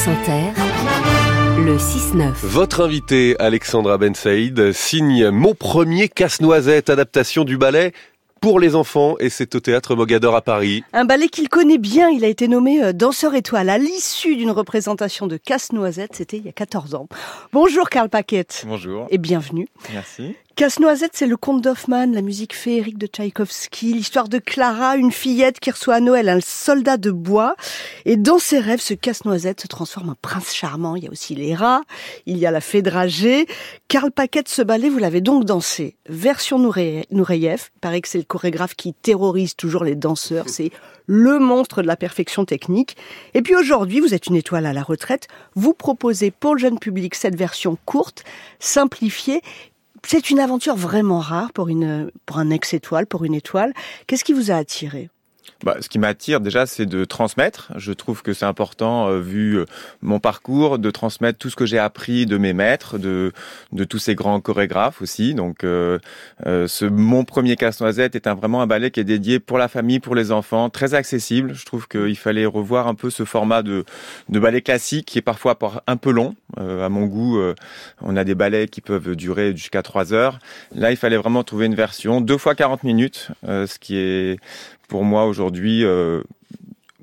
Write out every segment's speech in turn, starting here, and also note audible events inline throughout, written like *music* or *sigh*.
France Inter, le 6-9. Votre invité, Alexandra Ben Saïd, signe Mon premier casse-noisette, adaptation du ballet pour les enfants et c'est au théâtre Mogador à Paris. Un ballet qu'il connaît bien, il a été nommé euh, danseur étoile à l'issue d'une représentation de Casse-Noisette, c'était il y a 14 ans. Bonjour Karl Paquette. Bonjour. Et bienvenue. Merci. Casse-Noisette, c'est le conte d'Hoffmann, la musique féerique de Tchaïkovski, l'histoire de Clara, une fillette qui reçoit à Noël un soldat de bois. Et dans ses rêves, ce Casse-Noisette se transforme en prince charmant. Il y a aussi les rats, il y a la fée dragée. Karl Paquette, ce ballet, vous l'avez donc dansé. Version Nureyev, il paraît que c'est le chorégraphe qui terrorise toujours les danseurs. C'est le monstre de la perfection technique. Et puis aujourd'hui, vous êtes une étoile à la retraite. Vous proposez pour le jeune public cette version courte, simplifiée, c'est une aventure vraiment rare pour une un ex-étoile, pour une étoile. Qu'est-ce qui vous a attiré? Bah, ce qui m'attire déjà, c'est de transmettre. Je trouve que c'est important, euh, vu euh, mon parcours, de transmettre tout ce que j'ai appris de mes maîtres, de, de tous ces grands chorégraphes aussi. Donc, euh, ce mon premier casse-noisette est un, vraiment un ballet qui est dédié pour la famille, pour les enfants, très accessible. Je trouve qu'il fallait revoir un peu ce format de, de ballet classique qui est parfois un peu long. à mon goût, on a des ballets qui peuvent durer jusqu'à trois heures. Là, il fallait vraiment trouver une version deux fois 40 minutes, ce qui est pour moi aujourd'hui, euh,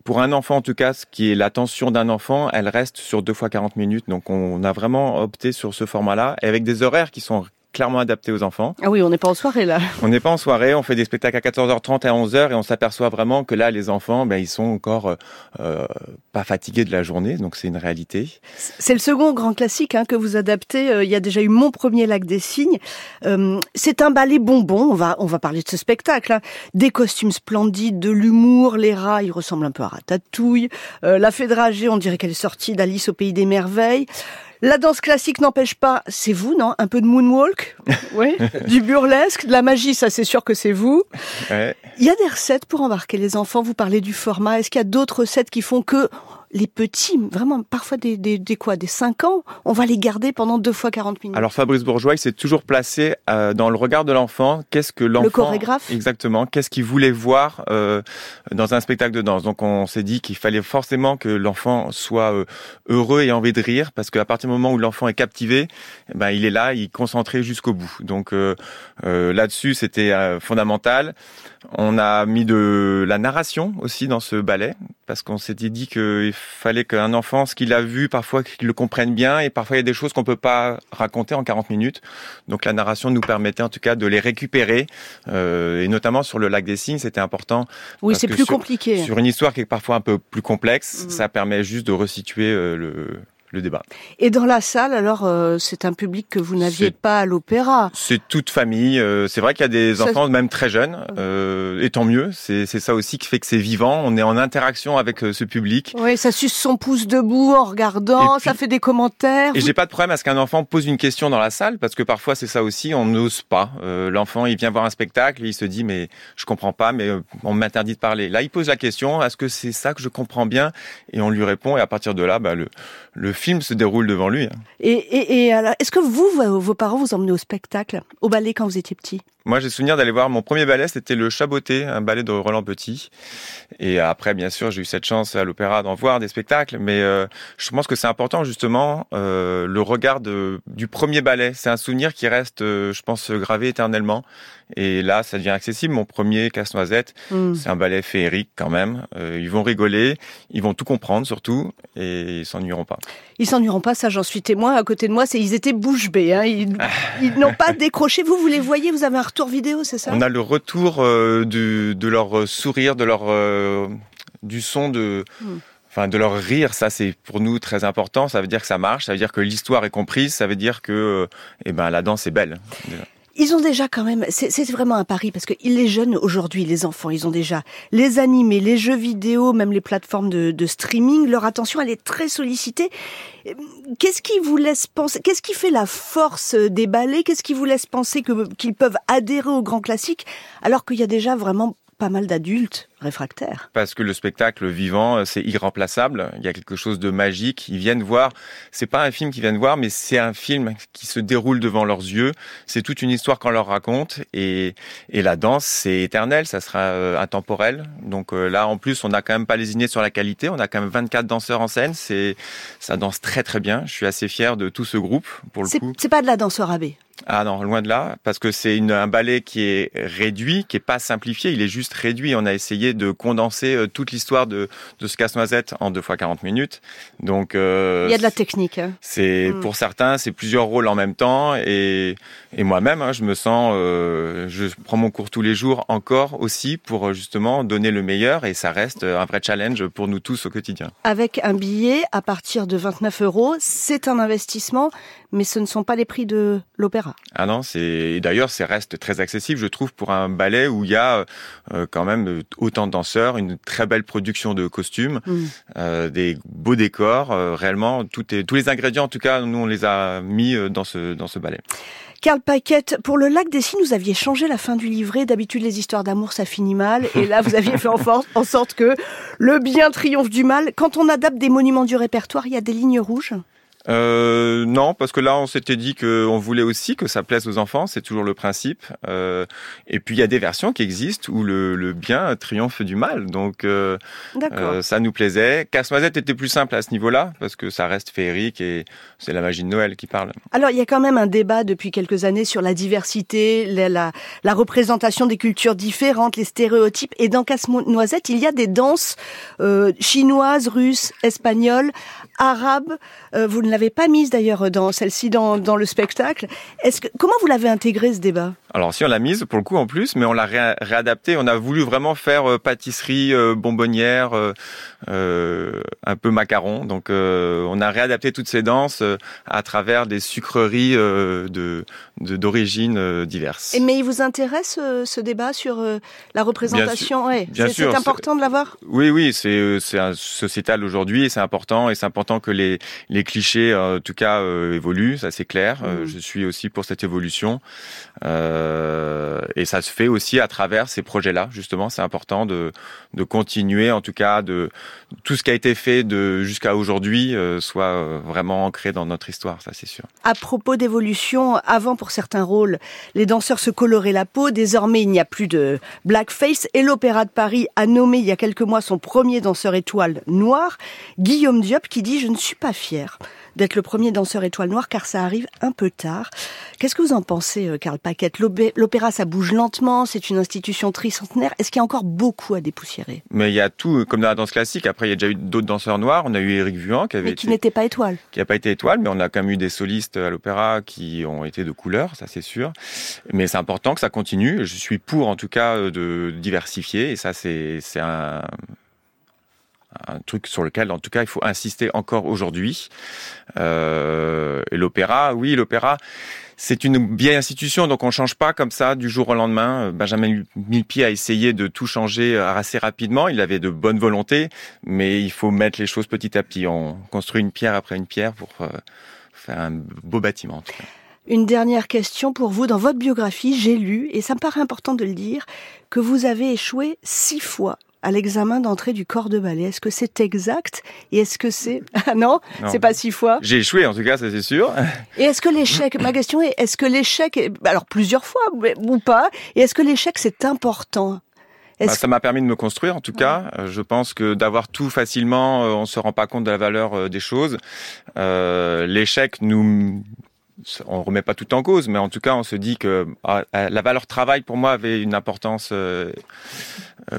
pour un enfant en tout cas, ce qui est l'attention d'un enfant, elle reste sur deux fois 40 minutes. Donc on a vraiment opté sur ce format-là, avec des horaires qui sont clairement adapté aux enfants. Ah oui, on n'est pas en soirée là. *laughs* On n'est pas en soirée, on fait des spectacles à 14h30 et à 11h et on s'aperçoit vraiment que là, les enfants, ben, ils sont encore euh, pas fatigués de la journée, donc c'est une réalité. C'est le second grand classique hein, que vous adaptez. Euh, il y a déjà eu Mon premier lac des cygnes. Euh, c'est un ballet bonbon, on va, on va parler de ce spectacle. Hein. Des costumes splendides, de l'humour, les rats, ils ressemblent un peu à Ratatouille. Euh, la fée dragée, on dirait qu'elle est sortie d'Alice au pays des merveilles. La danse classique n'empêche pas, c'est vous, non? Un peu de moonwalk, oui, du burlesque, de la magie, ça c'est sûr que c'est vous. Il y a des recettes pour embarquer les enfants? Vous parlez du format. Est-ce qu'il y a d'autres recettes qui font que les petits, vraiment parfois des, des, des, quoi, des 5 ans, on va les garder pendant deux fois 40 minutes. Alors Fabrice Bourgeois, il s'est toujours placé euh, dans le regard de l'enfant. Qu'est-ce que l'enfant... Le chorégraphe Exactement. Qu'est-ce qu'il voulait voir euh, dans un spectacle de danse? Donc on s'est dit qu'il fallait forcément que l'enfant soit euh, heureux et envie de rire, parce qu'à partir du moment où l'enfant est captivé, eh ben, il est là, il est concentré jusqu'au bout. Donc euh, euh, là-dessus, c'était fondamental. On a mis de la narration aussi dans ce ballet, parce qu'on s'était dit qu'il fallait qu'un enfant, ce qu'il a vu, parfois qu'il le comprenne bien, et parfois il y a des choses qu'on peut pas raconter en 40 minutes. Donc la narration nous permettait en tout cas de les récupérer, euh, et notamment sur le lac des signes, c'était important. Oui, c'est plus sur, compliqué. Sur une histoire qui est parfois un peu plus complexe, mmh. ça permet juste de resituer euh, le le débat. Et dans la salle, alors, euh, c'est un public que vous n'aviez pas à l'opéra. C'est toute famille. Euh, c'est vrai qu'il y a des ça... enfants même très jeunes, euh, et tant mieux. C'est ça aussi qui fait que c'est vivant. On est en interaction avec ce public. Oui, ça suce son pouce debout en regardant, puis, ça fait des commentaires. Et j'ai pas de problème à ce qu'un enfant pose une question dans la salle, parce que parfois c'est ça aussi, on n'ose pas. L'enfant, il vient voir un spectacle, et il se dit mais je comprends pas, mais on m'interdit de parler. Là, il pose la question, est-ce que c'est ça que je comprends bien? Et on lui répond, et à partir de là, bah, le, le film se déroule devant lui. Hein. Et, et, et alors, est-ce que vous, vos parents, vous emmenez au spectacle, au ballet quand vous étiez petit? Moi, j'ai souvenir d'aller voir mon premier ballet, c'était le Chaboté, un ballet de Roland Petit. Et après, bien sûr, j'ai eu cette chance à l'opéra d'en voir des spectacles, mais euh, je pense que c'est important justement euh, le regard de, du premier ballet. C'est un souvenir qui reste, euh, je pense, gravé éternellement. Et là, ça devient accessible. Mon premier Casse-Noisette, mm. c'est un ballet féerique quand même. Euh, ils vont rigoler, ils vont tout comprendre surtout, et ils s'ennuieront pas. Ils s'ennuieront pas, ça j'en suis témoin. À côté de moi, c'est ils étaient bouche bée. Hein. Ils, ils n'ont pas *laughs* décroché. Vous, vous les voyez, vous avez un retour vidéo, c'est ça? On a le retour euh, du, de leur sourire, de leur euh, du son de. Mm enfin de leur rire, ça c'est pour nous très important. Ça veut dire que ça marche, ça veut dire que l'histoire est comprise, ça veut dire que eh ben la danse est belle. Ils ont déjà quand même, c'est vraiment un pari parce que les jeunes aujourd'hui, les enfants, ils ont déjà les animés, les jeux vidéo, même les plateformes de, streaming. Leur attention, elle est très sollicitée. Qu'est-ce qui vous laisse penser Qu'est-ce qui fait la force des ballets? Qu'est-ce qui vous laisse penser qu'ils peuvent adhérer au grand classique alors qu'il y a déjà vraiment pas mal d'adultes réfractaires. Parce que le spectacle vivant, c'est irremplaçable. Il y a quelque chose de magique. Ils viennent voir. C'est pas un film qu'ils viennent voir, mais c'est un film qui se déroule devant leurs yeux. C'est toute une histoire qu'on leur raconte. Et, et la danse, c'est éternel. Ça sera euh, intemporel. Donc euh, là, en plus, on n'a quand même pas lésiné sur la qualité. On a quand même 24 danseurs en scène. C'est, ça danse très très bien. Je suis assez fier de tout ce groupe pour le coup. C'est pas de la danse rabais. Ah non, loin de là, parce que c'est un ballet qui est réduit, qui est pas simplifié, il est juste réduit. On a essayé de condenser euh, toute l'histoire de, de ce casse-noisette en deux fois 40 minutes. Donc euh, il y a de la technique. Hein. C'est hmm. pour certains, c'est plusieurs rôles en même temps, et, et moi-même, hein, je me sens, euh, je prends mon cours tous les jours encore aussi pour justement donner le meilleur, et ça reste un vrai challenge pour nous tous au quotidien. Avec un billet à partir de 29 euros, c'est un investissement, mais ce ne sont pas les prix de l'opéra. Ah non, c'est d'ailleurs, c'est reste très accessible, je trouve, pour un ballet où il y a euh, quand même autant de danseurs, une très belle production de costumes, mm. euh, des beaux décors. Euh, réellement, tout est, tous les ingrédients, en tout cas, nous on les a mis dans ce dans ce ballet. Karl Paquette, pour le lac des Cygnes, vous aviez changé la fin du livret. D'habitude, les histoires d'amour, ça finit mal. Et là, vous aviez fait en, en sorte que le bien triomphe du mal. Quand on adapte des monuments du répertoire, il y a des lignes rouges euh, non, parce que là, on s'était dit qu'on voulait aussi que ça plaise aux enfants, c'est toujours le principe. Euh, et puis, il y a des versions qui existent où le, le bien triomphe du mal. Donc, euh, euh ça nous plaisait. Casse-Noisette était plus simple à ce niveau-là, parce que ça reste féerique et c'est la magie de Noël qui parle. Alors, il y a quand même un débat depuis quelques années sur la diversité, la, la, la représentation des cultures différentes, les stéréotypes. Et dans Casse-Noisette, il y a des danses euh, chinoises, russes, espagnoles, arabes. Euh, vous ne l'avez pas mise d'ailleurs dans celle-ci dans, dans le spectacle. Est-ce que comment vous l'avez intégré ce débat? Alors si on l'a mise pour le coup en plus, mais on l'a réadapté. On a voulu vraiment faire euh, pâtisserie, euh, bonbonnière, un peu macaron. Donc on a réadapté toutes ces danses à travers des sucreries de d'origine diverses. Et mais il vous intéresse ce débat sur la représentation? Bien C'est important de l'avoir? Oui oui, c'est c'est sociétal aujourd'hui et c'est important et c'est important que les les clichés, en tout cas, euh, évoluent, ça c'est clair. Euh, mm. je suis aussi pour cette évolution. Euh, et ça se fait aussi à travers ces projets-là, justement. C'est important de, de continuer, en tout cas, de tout ce qui a été fait de jusqu'à aujourd'hui soit vraiment ancré dans notre histoire, ça c'est sûr. À propos d'évolution, avant pour certains rôles, les danseurs se coloraient la peau. Désormais, il n'y a plus de blackface. Et l'Opéra de Paris a nommé il y a quelques mois son premier danseur étoile noir, Guillaume Diop, qui dit je ne suis pas fier d'être le premier danseur étoile noire car ça arrive un peu tard. Qu'est-ce que vous en pensez, euh, Karl Paquette L'opéra, ça bouge lentement, c'est une institution tricentenaire. Est-ce qu'il y a encore beaucoup à dépoussiérer? Mais il y a tout, comme dans la danse classique. Après, il y a déjà eu d'autres danseurs noirs. On a eu Éric Vuan qui avait mais qui n'était pas étoile. Qui n'a pas été étoile, mais on a quand même eu des solistes à l'opéra qui ont été de couleur, ça c'est sûr. Mais c'est important que ça continue. Je suis pour, en tout cas, euh, de diversifier. Et ça, c'est un un truc sur lequel, en tout cas, il faut insister encore aujourd'hui. Euh, et l'opéra, oui, l'opéra, c'est une vieille institution, donc on change pas comme ça du jour au lendemain. Benjamin Millepied a essayé de tout changer assez rapidement. Il avait de bonnes volontés, mais il faut mettre les choses petit à petit. On construit une pierre après une pierre pour euh, faire un beau bâtiment. Une dernière question pour vous. Dans votre biographie, j'ai lu, et ça me paraît important de le dire, que vous avez échoué six fois à l'examen d'entrée du corps de ballet. Est-ce que c'est exact Et est-ce que c'est... *laughs* Ah non, c'est pas six fois. J'ai échoué en tout cas, ça c'est sûr. Et est-ce que l'échec, ma question est, est-ce que l'échec, alors plusieurs fois ou pas, et est-ce que l'échec c'est important? Bah, ça m'a permis de me construire, en tout cas. Euh, je pense que d'avoir tout facilement, euh, on se rend pas compte de la valeur euh, des choses. Euh, L'échec nous on remet pas tout en cause, mais en tout cas, on se dit que ah, la valeur travail pour moi avait une importance euh,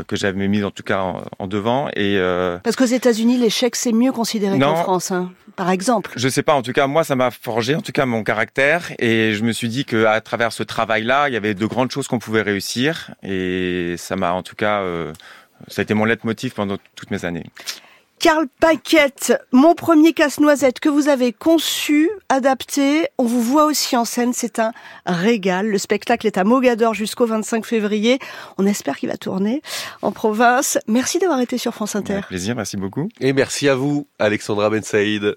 que j'avais mise en tout cas en, devant. Et euh, parce qu'aux États-Unis, l'échec c'est mieux considéré qu'en France, hein, par exemple. Je sais pas. En tout cas, moi, ça m'a forgé, en tout cas, mon caractère, et je me suis dit que à travers ce travail-là, il y avait de grandes choses qu'on pouvait réussir, et ça m'a, en tout cas, euh, ça a été mon leitmotiv pendant toutes mes années. Karl Paquette, mon premier casse-noisette que vous avez conçu, adapté, on vous voit aussi en scène, c'est un régal. Le spectacle est à Mogador jusqu'au 25 février. On espère qu'il va tourner en province. Merci d'avoir été sur France Inter. plaisir, merci beaucoup. Et merci à vous, Alexandra Ben Saïd.